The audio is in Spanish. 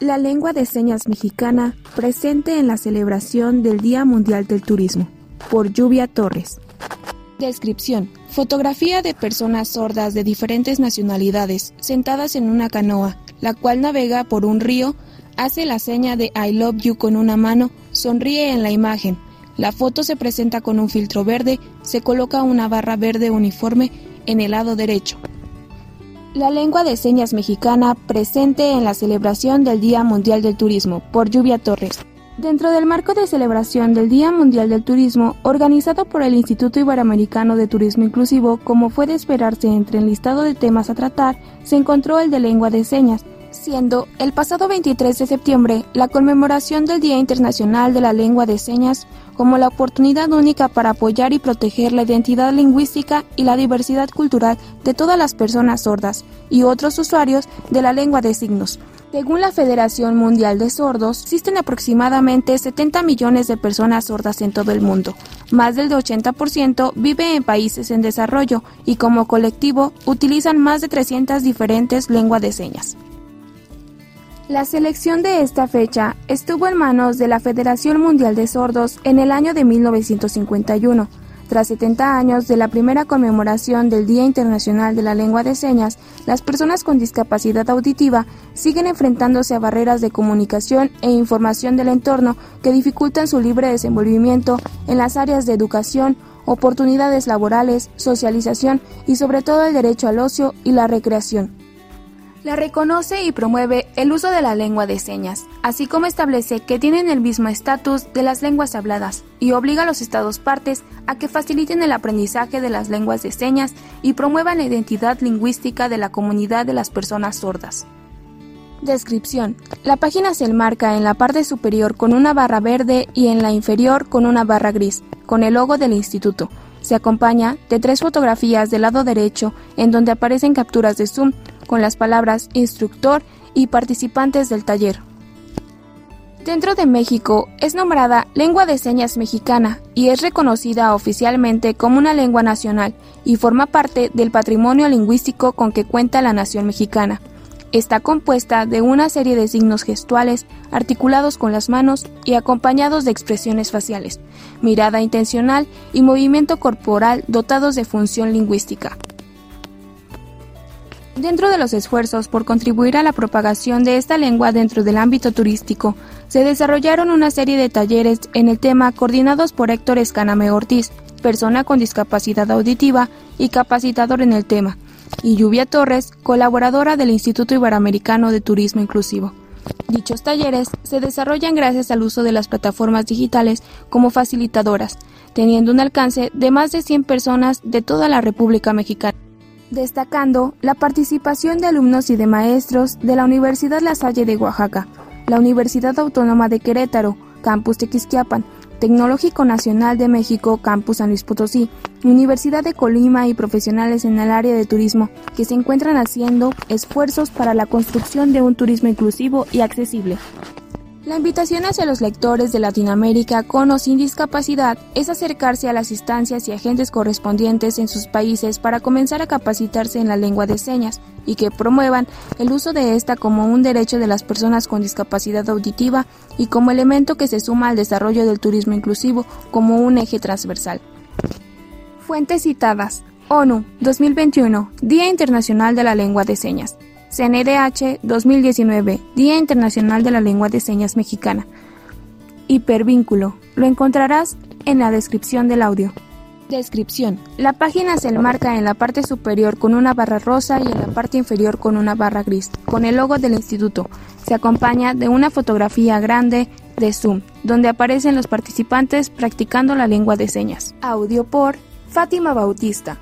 La lengua de señas mexicana presente en la celebración del Día Mundial del Turismo, por Lluvia Torres. Descripción. Fotografía de personas sordas de diferentes nacionalidades sentadas en una canoa, la cual navega por un río, hace la seña de I love you con una mano, sonríe en la imagen. La foto se presenta con un filtro verde, se coloca una barra verde uniforme en el lado derecho. La lengua de señas mexicana presente en la celebración del Día Mundial del Turismo por Lluvia Torres. Dentro del marco de celebración del Día Mundial del Turismo, organizado por el Instituto Iberoamericano de Turismo Inclusivo, como fue de esperarse entre el listado de temas a tratar, se encontró el de lengua de señas, siendo el pasado 23 de septiembre la conmemoración del Día Internacional de la Lengua de Señas como la oportunidad única para apoyar y proteger la identidad lingüística y la diversidad cultural de todas las personas sordas y otros usuarios de la lengua de signos. Según la Federación Mundial de Sordos, existen aproximadamente 70 millones de personas sordas en todo el mundo. Más del 80% vive en países en desarrollo y como colectivo utilizan más de 300 diferentes lenguas de señas. La selección de esta fecha estuvo en manos de la Federación Mundial de Sordos en el año de 1951. Tras 70 años de la primera conmemoración del Día Internacional de la Lengua de Señas, las personas con discapacidad auditiva siguen enfrentándose a barreras de comunicación e información del entorno que dificultan su libre desenvolvimiento en las áreas de educación, oportunidades laborales, socialización y sobre todo el derecho al ocio y la recreación. La reconoce y promueve el uso de la lengua de señas, así como establece que tienen el mismo estatus de las lenguas habladas y obliga a los estados partes a que faciliten el aprendizaje de las lenguas de señas y promuevan la identidad lingüística de la comunidad de las personas sordas. Descripción. La página se enmarca en la parte superior con una barra verde y en la inferior con una barra gris, con el logo del instituto. Se acompaña de tres fotografías del lado derecho en donde aparecen capturas de zoom con las palabras instructor y participantes del taller. Dentro de México es nombrada lengua de señas mexicana y es reconocida oficialmente como una lengua nacional y forma parte del patrimonio lingüístico con que cuenta la nación mexicana. Está compuesta de una serie de signos gestuales articulados con las manos y acompañados de expresiones faciales, mirada intencional y movimiento corporal dotados de función lingüística. Dentro de los esfuerzos por contribuir a la propagación de esta lengua dentro del ámbito turístico, se desarrollaron una serie de talleres en el tema coordinados por Héctor Escaname Ortiz, persona con discapacidad auditiva y capacitador en el tema, y Lluvia Torres, colaboradora del Instituto Iberoamericano de Turismo Inclusivo. Dichos talleres se desarrollan gracias al uso de las plataformas digitales como facilitadoras, teniendo un alcance de más de 100 personas de toda la República Mexicana destacando la participación de alumnos y de maestros de la Universidad La Salle de Oaxaca, la Universidad Autónoma de Querétaro, Campus Tequisquiapan, Tecnológico Nacional de México, Campus San Luis Potosí, Universidad de Colima y profesionales en el área de turismo que se encuentran haciendo esfuerzos para la construcción de un turismo inclusivo y accesible. La invitación hacia los lectores de Latinoamérica con o sin discapacidad es acercarse a las instancias y agentes correspondientes en sus países para comenzar a capacitarse en la lengua de señas y que promuevan el uso de esta como un derecho de las personas con discapacidad auditiva y como elemento que se suma al desarrollo del turismo inclusivo como un eje transversal. Fuentes citadas. ONU 2021, Día Internacional de la Lengua de Señas. CNDH 2019, Día Internacional de la Lengua de Señas Mexicana. Hipervínculo. Lo encontrarás en la descripción del audio. Descripción. La página se enmarca en la parte superior con una barra rosa y en la parte inferior con una barra gris, con el logo del instituto. Se acompaña de una fotografía grande de Zoom, donde aparecen los participantes practicando la lengua de señas. Audio por Fátima Bautista.